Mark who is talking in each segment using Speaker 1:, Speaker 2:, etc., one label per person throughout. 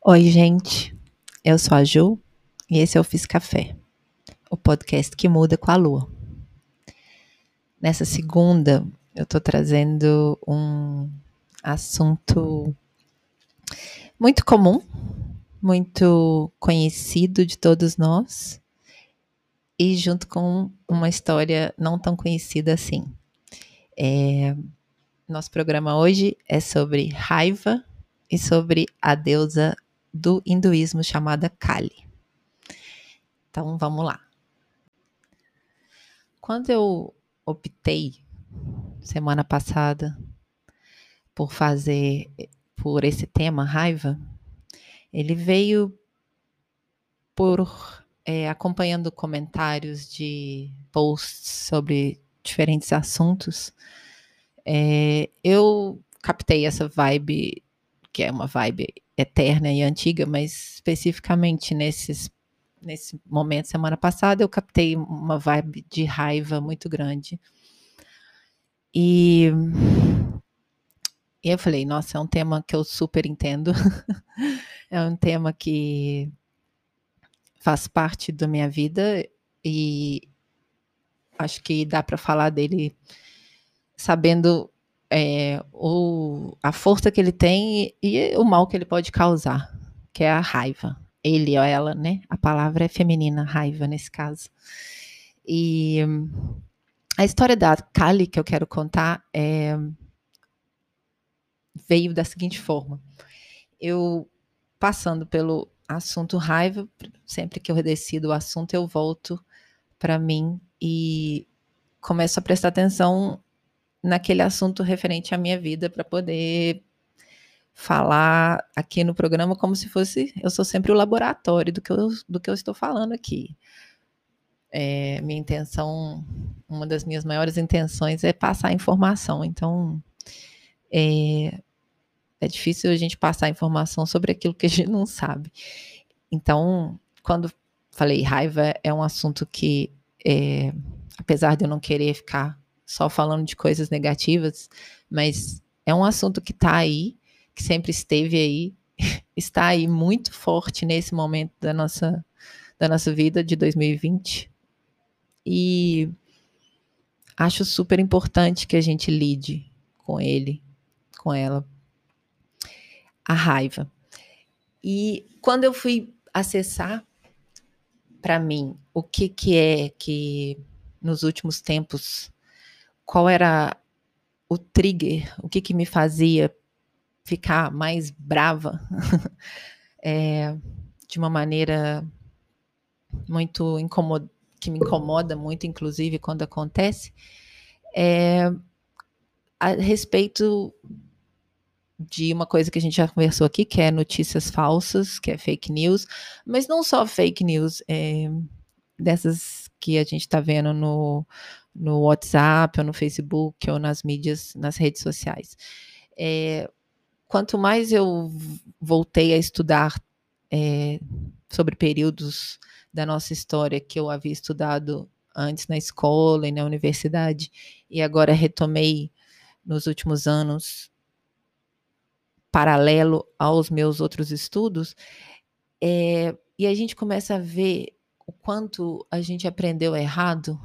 Speaker 1: Oi, gente. Eu sou a Ju e esse é o Fiz Café, o podcast que muda com a lua. Nessa segunda, eu tô trazendo um assunto muito comum, muito conhecido de todos nós e junto com uma história não tão conhecida assim. É, nosso programa hoje é sobre raiva e sobre a deusa do hinduísmo chamada Kali. Então vamos lá. Quando eu optei semana passada por fazer por esse tema raiva, ele veio por é, acompanhando comentários de posts sobre diferentes assuntos. É, eu captei essa vibe que é uma vibe eterna e antiga, mas especificamente nesses nesse momento semana passada eu captei uma vibe de raiva muito grande. E, e eu falei, nossa, é um tema que eu super entendo. é um tema que faz parte da minha vida e acho que dá para falar dele sabendo é, o, a força que ele tem e, e, o mal que ele pode causar, que é a raiva. Ele ou ela, né? A palavra é feminina, raiva nesse caso. E a história da Kali que eu quero contar é, veio da seguinte forma. Eu, passando pelo assunto raiva, sempre que eu decido o assunto, eu volto para mim e começo a prestar atenção naquele assunto referente à minha vida para poder falar aqui no programa como se fosse eu sou sempre o laboratório do que eu, do que eu estou falando aqui. É, minha intenção, uma das minhas maiores intenções é passar informação. Então, é, é difícil a gente passar informação sobre aquilo que a gente não sabe. Então, quando falei raiva, é um assunto que, é, apesar de eu não querer ficar só falando de coisas negativas, mas é um assunto que está aí, que sempre esteve aí, está aí muito forte nesse momento da nossa, da nossa vida de 2020. E acho super importante que a gente lide com ele, com ela. A raiva. E quando eu fui acessar para mim o que, que é que nos últimos tempos qual era o trigger, o que, que me fazia ficar mais brava é, de uma maneira muito incomod que me incomoda muito, inclusive quando acontece, é a respeito de uma coisa que a gente já conversou aqui, que é notícias falsas, que é fake news, mas não só fake news, é, dessas que a gente está vendo no, no WhatsApp, ou no Facebook, ou nas mídias, nas redes sociais. É, quanto mais eu voltei a estudar é, sobre períodos da nossa história que eu havia estudado antes na escola e na universidade, e agora retomei nos últimos anos, paralelo aos meus outros estudos, é, e a gente começa a ver o quanto a gente aprendeu errado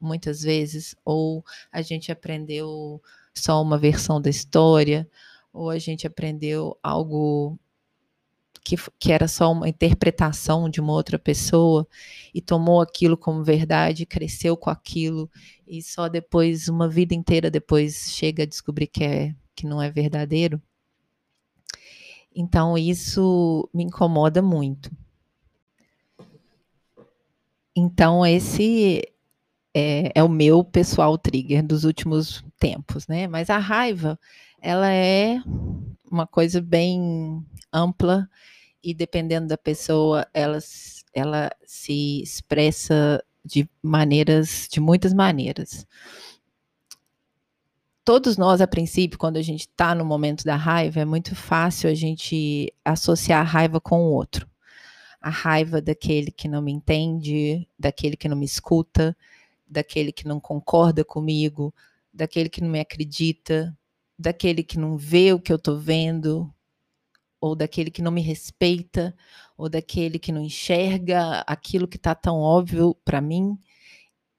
Speaker 1: muitas vezes, ou a gente aprendeu só uma versão da história, ou a gente aprendeu algo que, que era só uma interpretação de uma outra pessoa e tomou aquilo como verdade, cresceu com aquilo e só depois, uma vida inteira depois, chega a descobrir que, é, que não é verdadeiro. Então, isso me incomoda muito. Então, esse é, é, o meu pessoal trigger dos últimos tempos, né? Mas a raiva, ela é uma coisa bem ampla e dependendo da pessoa, ela, ela se expressa de maneiras, de muitas maneiras. Todos nós, a princípio, quando a gente está no momento da raiva, é muito fácil a gente associar a raiva com o outro. A raiva daquele que não me entende, daquele que não me escuta, daquele que não concorda comigo, daquele que não me acredita, daquele que não vê o que eu estou vendo, ou daquele que não me respeita, ou daquele que não enxerga aquilo que está tão óbvio para mim.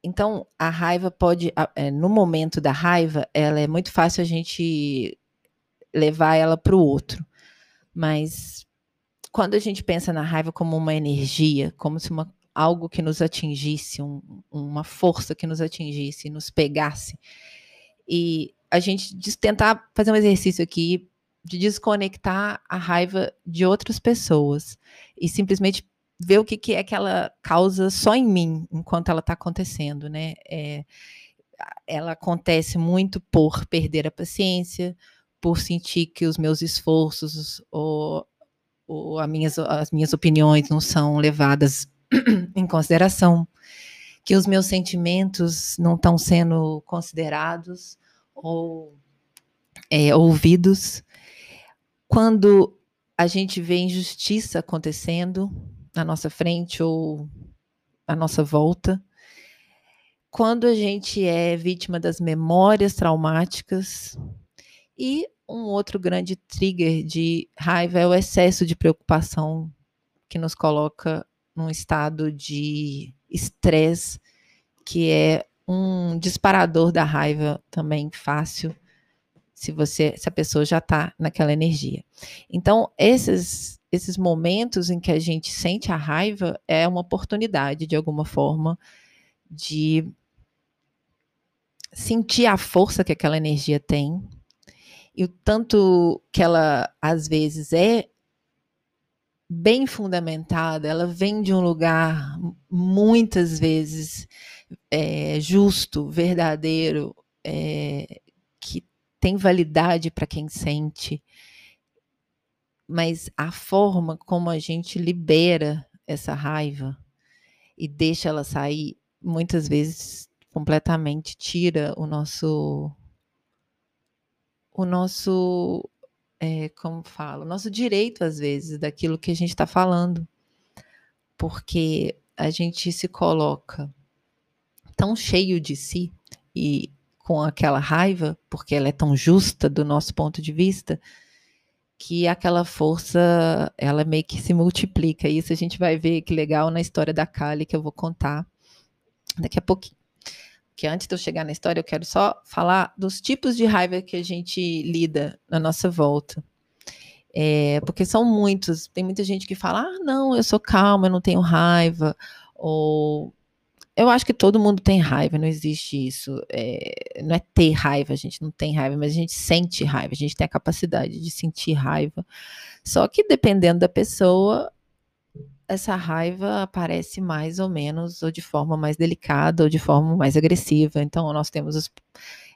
Speaker 1: Então, a raiva pode, é, no momento da raiva, ela é muito fácil a gente levar ela para o outro. Mas quando a gente pensa na raiva como uma energia, como se uma, algo que nos atingisse, um, uma força que nos atingisse, nos pegasse, e a gente tentar fazer um exercício aqui de desconectar a raiva de outras pessoas e simplesmente ver o que, que é que ela causa só em mim enquanto ela está acontecendo, né? É, ela acontece muito por perder a paciência, por sentir que os meus esforços ou, ou as, minhas, as minhas opiniões não são levadas em consideração, que os meus sentimentos não estão sendo considerados ou é, ouvidos. Quando a gente vê injustiça acontecendo na nossa frente ou à nossa volta, quando a gente é vítima das memórias traumáticas e um outro grande trigger de raiva é o excesso de preocupação que nos coloca num estado de estresse, que é um disparador da raiva também fácil, se você, se a pessoa já está naquela energia. Então, esses esses momentos em que a gente sente a raiva é uma oportunidade de alguma forma de sentir a força que aquela energia tem, e o tanto que ela às vezes é bem fundamentada, ela vem de um lugar muitas vezes é, justo, verdadeiro, é, que tem validade para quem sente, mas a forma como a gente libera essa raiva e deixa ela sair, muitas vezes completamente tira o nosso o nosso, é, como falo, nosso direito, às vezes, daquilo que a gente está falando. Porque a gente se coloca tão cheio de si e com aquela raiva, porque ela é tão justa do nosso ponto de vista, que aquela força ela meio que se multiplica. Isso a gente vai ver que legal na história da Kali que eu vou contar daqui a pouquinho que antes de eu chegar na história, eu quero só falar dos tipos de raiva que a gente lida na nossa volta. É, porque são muitos. Tem muita gente que fala: ah, não, eu sou calma, eu não tenho raiva. Ou eu acho que todo mundo tem raiva, não existe isso. É, não é ter raiva, a gente não tem raiva, mas a gente sente raiva, a gente tem a capacidade de sentir raiva. Só que dependendo da pessoa, essa raiva aparece mais ou menos, ou de forma mais delicada, ou de forma mais agressiva. Então, nós temos os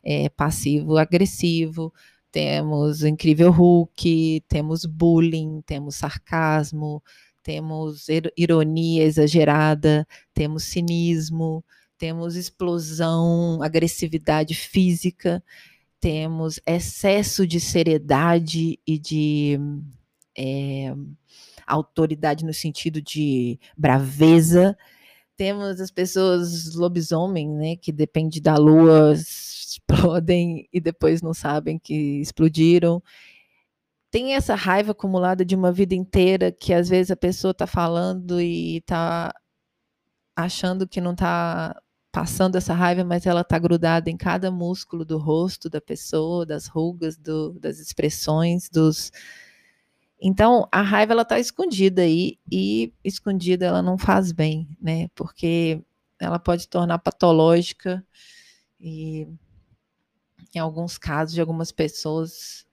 Speaker 1: é, passivo-agressivo, temos incrível Hulk, temos bullying, temos sarcasmo, temos ironia exagerada, temos cinismo, temos explosão, agressividade física, temos excesso de seriedade e de. É, autoridade no sentido de braveza. Temos as pessoas lobisomem, né, que depende da lua, explodem e depois não sabem que explodiram. Tem essa raiva acumulada de uma vida inteira que às vezes a pessoa está falando e está achando que não está passando essa raiva, mas ela está grudada em cada músculo do rosto da pessoa, das rugas, do, das expressões, dos, então, a raiva ela está escondida aí e escondida ela não faz bem, né? Porque ela pode tornar patológica e em alguns casos de algumas pessoas,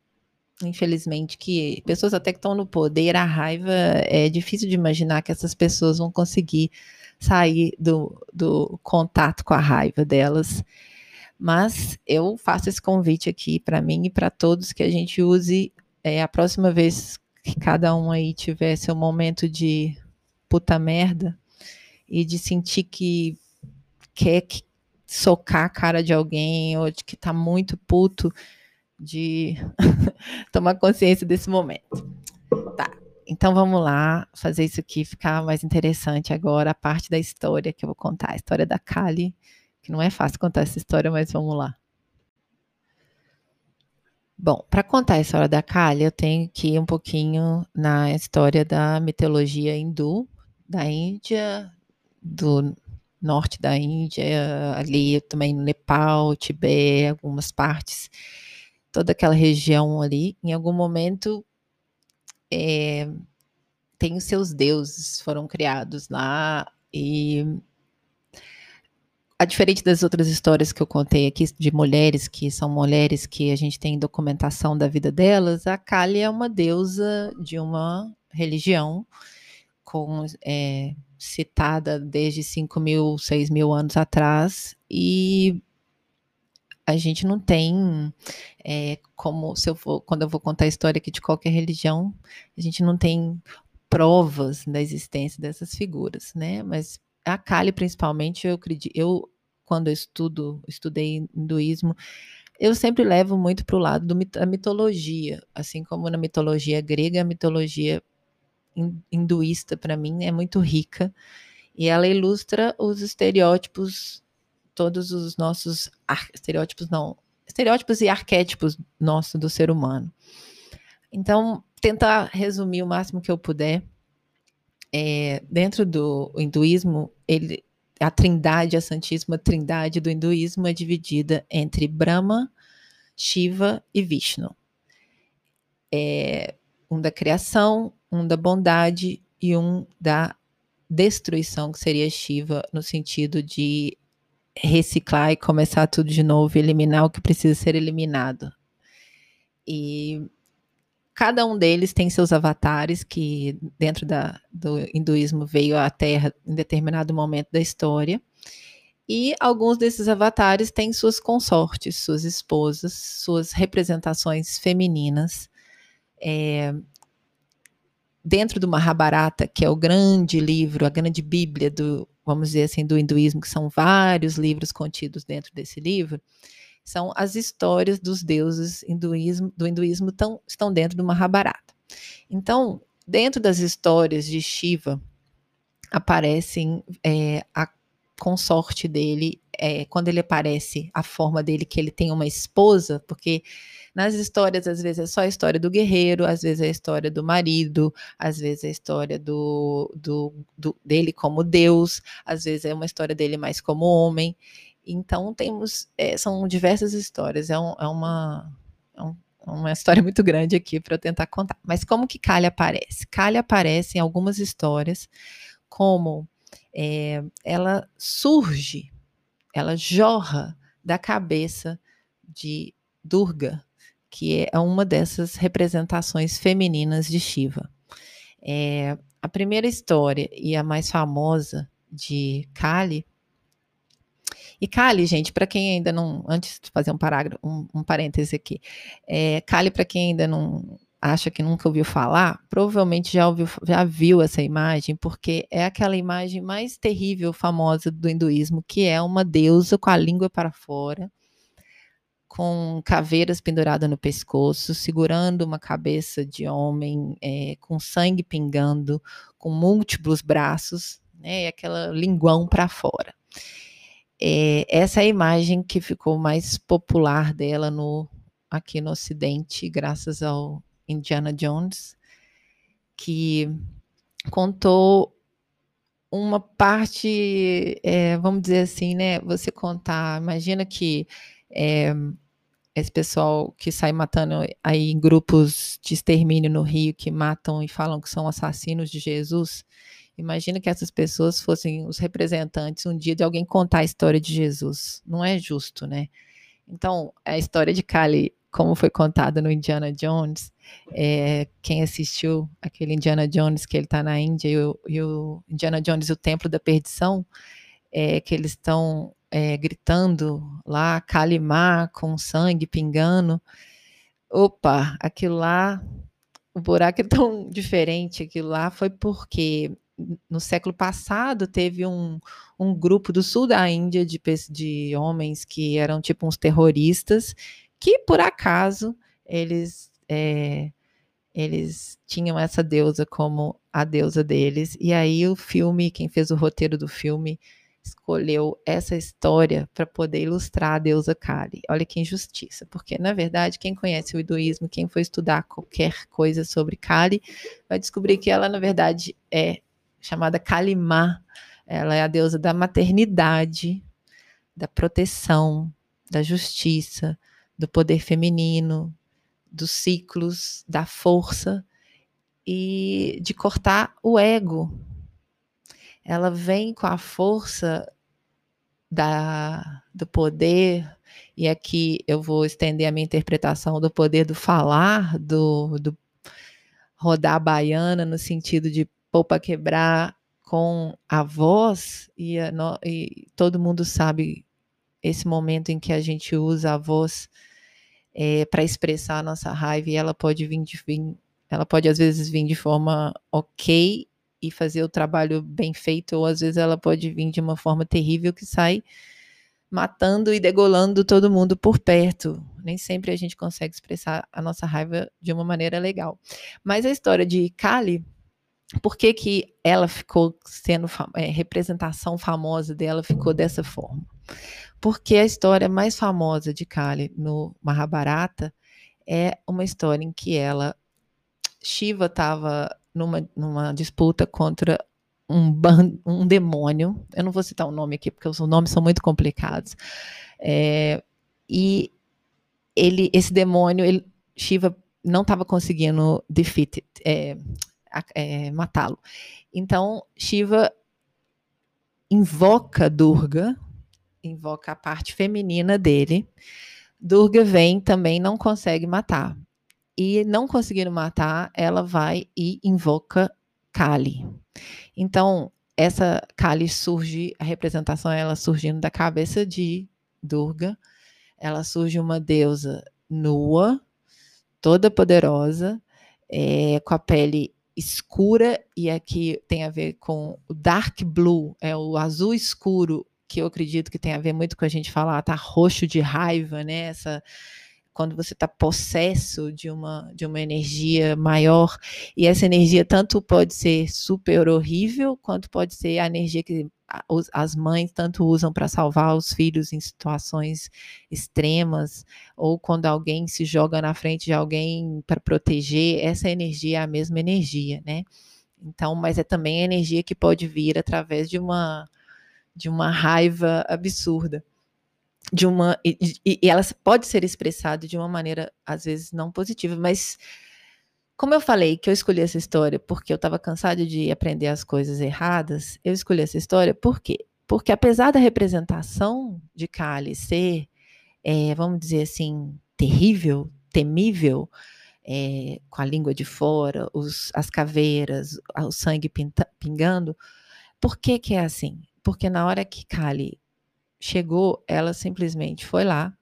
Speaker 1: infelizmente, que pessoas até que estão no poder, a raiva é difícil de imaginar que essas pessoas vão conseguir sair do, do contato com a raiva delas. Mas eu faço esse convite aqui para mim e para todos que a gente use é, a próxima vez que cada um aí tivesse um momento de puta merda e de sentir que quer socar a cara de alguém ou de que tá muito puto de tomar consciência desse momento. Tá. Então vamos lá fazer isso aqui ficar mais interessante agora, a parte da história que eu vou contar, a história da Kali, que não é fácil contar essa história, mas vamos lá. Bom, para contar a história da Kali, eu tenho que ir um pouquinho na história da mitologia hindu, da Índia, do norte da Índia, ali também no Nepal, Tibete, algumas partes, toda aquela região ali. Em algum momento, é, tem os seus deuses, foram criados lá e a diferente das outras histórias que eu contei aqui de mulheres que são mulheres que a gente tem documentação da vida delas, a Kali é uma deusa de uma religião com, é, citada desde 5 mil, 6 mil anos atrás e a gente não tem é, como se eu for, quando eu vou contar a história aqui de qualquer religião, a gente não tem provas da existência dessas figuras, né? Mas a Kali, principalmente, eu acredito, eu, quando eu estudo, estudei hinduísmo, eu sempre levo muito para o lado da mitologia, assim como na mitologia grega, a mitologia hinduísta, para mim, é muito rica, e ela ilustra os estereótipos, todos os nossos, estereótipos não, estereótipos e arquétipos nossos do ser humano. Então, tentar resumir o máximo que eu puder, é, dentro do hinduísmo, ele, a trindade, a Santíssima Trindade do hinduísmo é dividida entre Brahma, Shiva e Vishnu. É um da criação, um da bondade e um da destruição, que seria Shiva, no sentido de reciclar e começar tudo de novo, eliminar o que precisa ser eliminado. E Cada um deles tem seus avatares, que dentro da, do hinduísmo veio à Terra em determinado momento da história. E alguns desses avatares têm suas consortes, suas esposas, suas representações femininas. É, dentro do Mahabharata, que é o grande livro, a grande bíblia do, vamos dizer assim, do hinduísmo, que são vários livros contidos dentro desse livro, são as histórias dos deuses hinduísmo, do hinduísmo tão, estão dentro do Mahabharata. Então, dentro das histórias de Shiva, aparecem é, a consorte dele, é, quando ele aparece, a forma dele que ele tem uma esposa, porque nas histórias, às vezes, é só a história do guerreiro, às vezes é a história do marido, às vezes é a história do, do, do dele como Deus, às vezes é uma história dele mais como homem. Então temos, é, são diversas histórias, é, um, é uma, é um, uma história muito grande aqui para eu tentar contar. Mas como que Kali aparece? Kali aparece em algumas histórias como é, ela surge, ela jorra da cabeça de Durga, que é uma dessas representações femininas de Shiva. É, a primeira história e a mais famosa de Kali e Kali, gente, para quem ainda não, antes de fazer um parágrafo, um, um parêntese aqui, é, Kali, para quem ainda não acha que nunca ouviu falar, provavelmente já ouviu, já viu essa imagem, porque é aquela imagem mais terrível, famosa do hinduísmo, que é uma deusa com a língua para fora, com caveiras penduradas no pescoço, segurando uma cabeça de homem, é, com sangue pingando, com múltiplos braços, né, e aquela linguão para fora. É, essa é a imagem que ficou mais popular dela no, aqui no Ocidente, graças ao Indiana Jones, que contou uma parte, é, vamos dizer assim, né? Você contar, imagina que é, esse pessoal que sai matando aí em grupos de extermínio no Rio, que matam e falam que são assassinos de Jesus, Imagina que essas pessoas fossem os representantes um dia de alguém contar a história de Jesus. Não é justo, né? Então, a história de Kali, como foi contada no Indiana Jones, é, quem assistiu aquele Indiana Jones que ele está na Índia e o, e o, Indiana Jones e o Templo da Perdição, é, que eles estão é, gritando lá, Kalimá, com sangue pingando. Opa, aquilo lá, o buraco é tão diferente, aquilo lá foi porque no século passado teve um, um grupo do sul da Índia de, de homens que eram tipo uns terroristas que por acaso eles é, eles tinham essa deusa como a deusa deles e aí o filme quem fez o roteiro do filme escolheu essa história para poder ilustrar a deusa Kali. Olha que injustiça, porque na verdade quem conhece o hinduísmo, quem for estudar qualquer coisa sobre Kali, vai descobrir que ela na verdade é chamada Kalimá. Ela é a deusa da maternidade, da proteção, da justiça, do poder feminino, dos ciclos, da força e de cortar o ego, ela vem com a força da, do poder, e aqui eu vou estender a minha interpretação do poder do falar, do, do rodar a baiana, no sentido de para quebrar com a voz, e, a, no, e, todo mundo sabe esse momento em que a gente usa a voz é, para expressar a nossa raiva, e ela pode vir, de, vir, ela pode às vezes vir de forma ok e fazer o trabalho bem feito, ou às vezes ela pode vir de uma forma terrível que sai matando e degolando todo mundo por perto. Nem sempre a gente consegue expressar a nossa raiva de uma maneira legal. Mas a história de Kali, por que, que ela ficou sendo é, representação famosa dela ficou dessa forma? Porque a história mais famosa de Kali no Mahabharata é uma história em que ela Shiva estava numa, numa disputa contra um, um demônio. Eu não vou citar o nome aqui, porque os nomes são muito complicados. É, e ele, esse demônio, ele, Shiva não estava conseguindo defeat, é, é, matá-lo. Então, Shiva invoca Durga, invoca a parte feminina dele. Durga vem também não consegue matar e não conseguindo matar, ela vai e invoca Kali. Então, essa Kali surge, a representação ela surgindo da cabeça de Durga. Ela surge uma deusa nua, toda poderosa, é, com a pele escura, e aqui tem a ver com o dark blue, é o azul escuro, que eu acredito que tem a ver muito com a gente falar, tá roxo de raiva, né? Essa, quando você está possesso de uma, de uma energia maior, e essa energia tanto pode ser super horrível, quanto pode ser a energia que as mães tanto usam para salvar os filhos em situações extremas, ou quando alguém se joga na frente de alguém para proteger, essa energia é a mesma energia, né? Então, mas é também a energia que pode vir através de uma de uma raiva absurda de uma e, e, e ela pode ser expressada de uma maneira às vezes não positiva, mas como eu falei que eu escolhi essa história porque eu estava cansado de aprender as coisas erradas, eu escolhi essa história por quê? Porque apesar da representação de Kali ser, é, vamos dizer assim, terrível, temível, é, com a língua de fora, os, as caveiras, o sangue pinta, pingando, por que que é assim? Porque na hora que Kali chegou, ela simplesmente foi lá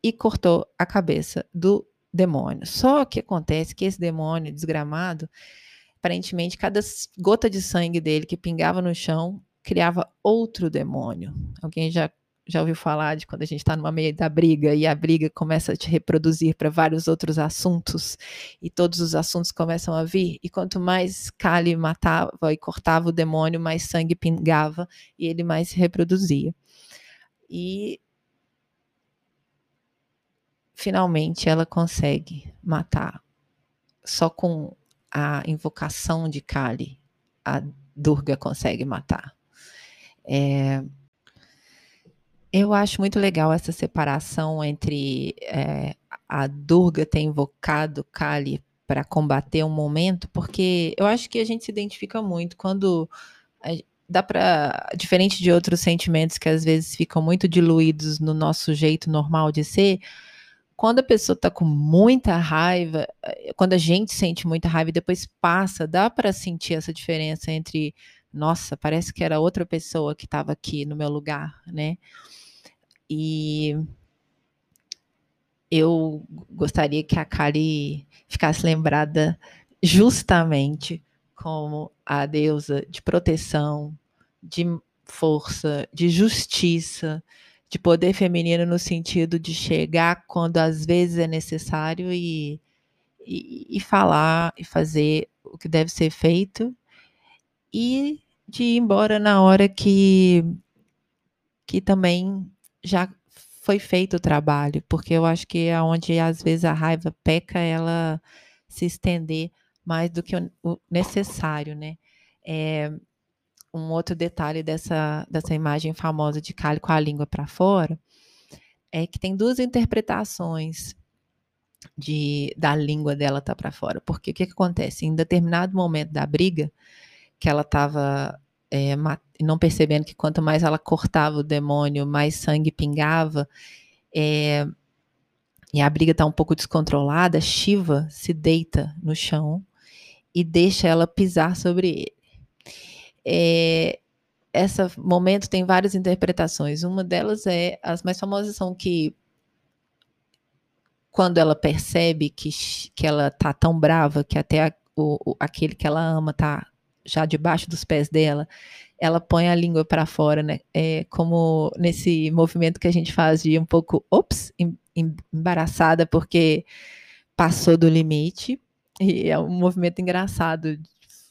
Speaker 1: e cortou a cabeça do demônio. Só que acontece que esse demônio desgramado, aparentemente, cada gota de sangue dele que pingava no chão criava outro demônio. Alguém já já ouviu falar de quando a gente está numa meio da briga e a briga começa a te reproduzir para vários outros assuntos e todos os assuntos começam a vir e quanto mais Kali matava e cortava o demônio, mais sangue pingava e ele mais se reproduzia e finalmente ela consegue matar. Só com a invocação de Kali, a Durga consegue matar. É, eu acho muito legal essa separação entre é, a Durga ter invocado Kali para combater um momento, porque eu acho que a gente se identifica muito quando dá para diferente de outros sentimentos que às vezes ficam muito diluídos no nosso jeito normal de ser, quando a pessoa está com muita raiva, eh, quando a gente sente muita raiva e depois passa, dá para sentir essa diferença entre, nossa, parece que era outra pessoa que estava aqui no meu lugar, né? E eu gostaria que a Kari ficasse lembrada justamente como a deusa de proteção, de força, de justiça, de poder feminino no sentido de chegar quando às vezes é necessário e, e, e falar e fazer o que deve ser feito e de ir embora na hora que que também já foi feito o trabalho, porque eu acho que é onde às vezes a raiva peca, ela se estender mais do que o necessário, né? É, um outro detalhe dessa, dessa imagem famosa de Kali com a língua para fora é que tem duas interpretações de, da língua dela tá para fora. Porque o que, que, acontece? Em determinado momento da briga, que ela estava é, não percebendo que quanto mais ela cortava o demônio, mais sangue pingava, é, e a briga está um pouco descontrolada, Shiva se deita no chão e deixa ela pisar sobre ele. É, esse momento tem várias interpretações. Uma delas é as mais famosas são que quando ela percebe que, que ela tá tão brava que até a, o, aquele que ela ama tá já debaixo dos pés dela, ela põe a língua para fora, né? É como nesse movimento que a gente faz de um pouco, ops, embaraçada porque passou do limite. E é um movimento engraçado.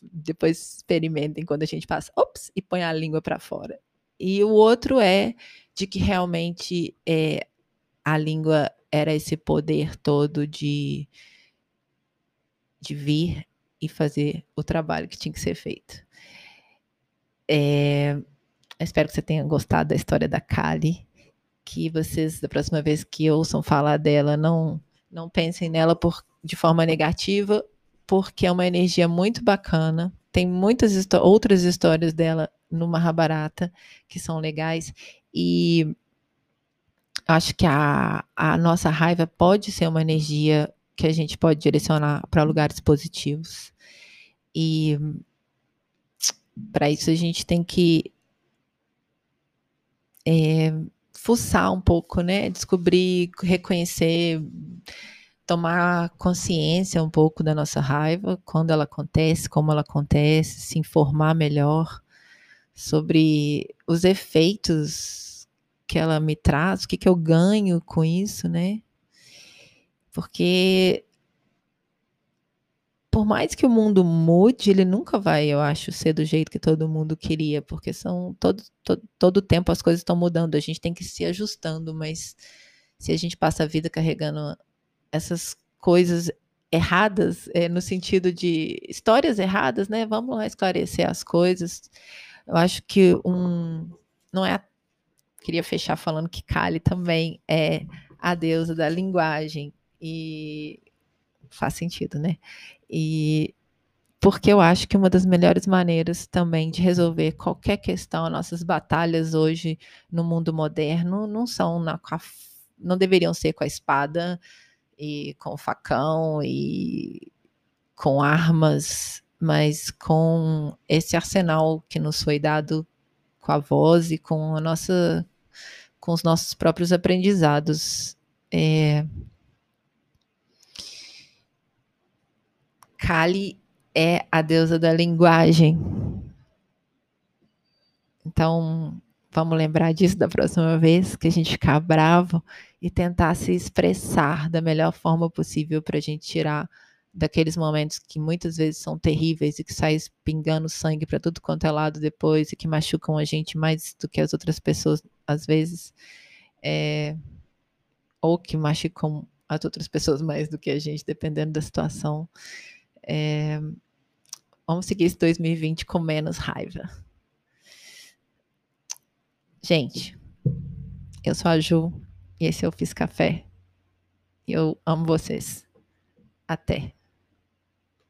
Speaker 1: Depois experimentem quando a gente passa, ops, e põe a língua para fora. E o outro é de que realmente é, a língua era esse poder todo de, de vir e fazer o trabalho que tinha que ser feito. É, espero que você tenha gostado da história da Kali, que vocês, da próxima vez que ouçam falar dela, não, não pensem nela por, de forma negativa, porque é uma energia muito bacana. Tem muitas outras histórias dela no Mahabharata que são legais. E acho que a, a nossa raiva pode ser uma energia que a gente pode direcionar para lugares positivos. E para isso a gente tem que é, fuçar um pouco, né? Descobrir, reconhecer, tomar consciência um pouco da nossa raiva, quando ela acontece, como ela acontece, se informar melhor sobre os efeitos que ela me traz, o que, que eu ganho com isso, né? Porque por mais que o mundo mude, ele nunca vai, eu acho, ser do jeito que todo mundo queria, porque são todo, todo, todo tempo as coisas estão mudando, a gente tem que ir se ajustando, mas se a gente passa a vida carregando essas coisas erradas, é, no sentido de histórias erradas, né? Vamos lá esclarecer as coisas. Eu acho que um. Não é. Queria fechar falando que Kali também é a deusa da linguagem. E faz sentido, né? E porque eu acho que uma das melhores maneiras também de resolver qualquer questão, nossas batalhas hoje no mundo moderno não são na, não deveriam ser com a espada e com facão e com armas, mas com esse arsenal que nos foi dado com a voz e com a nossa com os nossos próprios aprendizados. É, Kali é a deusa da linguagem. Então, vamos lembrar disso da próxima vez que a gente ficar bravo e tentar se expressar da melhor forma possível para a gente tirar daqueles momentos que muitas vezes são terríveis e que sai pingando sangue para tudo quanto é lado depois e que machucam a gente mais do que as outras pessoas às vezes é, ou que machucam as outras pessoas mais do que a gente dependendo da situação é, vamos seguir esse 2020 com menos raiva. Gente, eu sou a Ju e esse é o Fiz Café. Eu amo vocês. Até.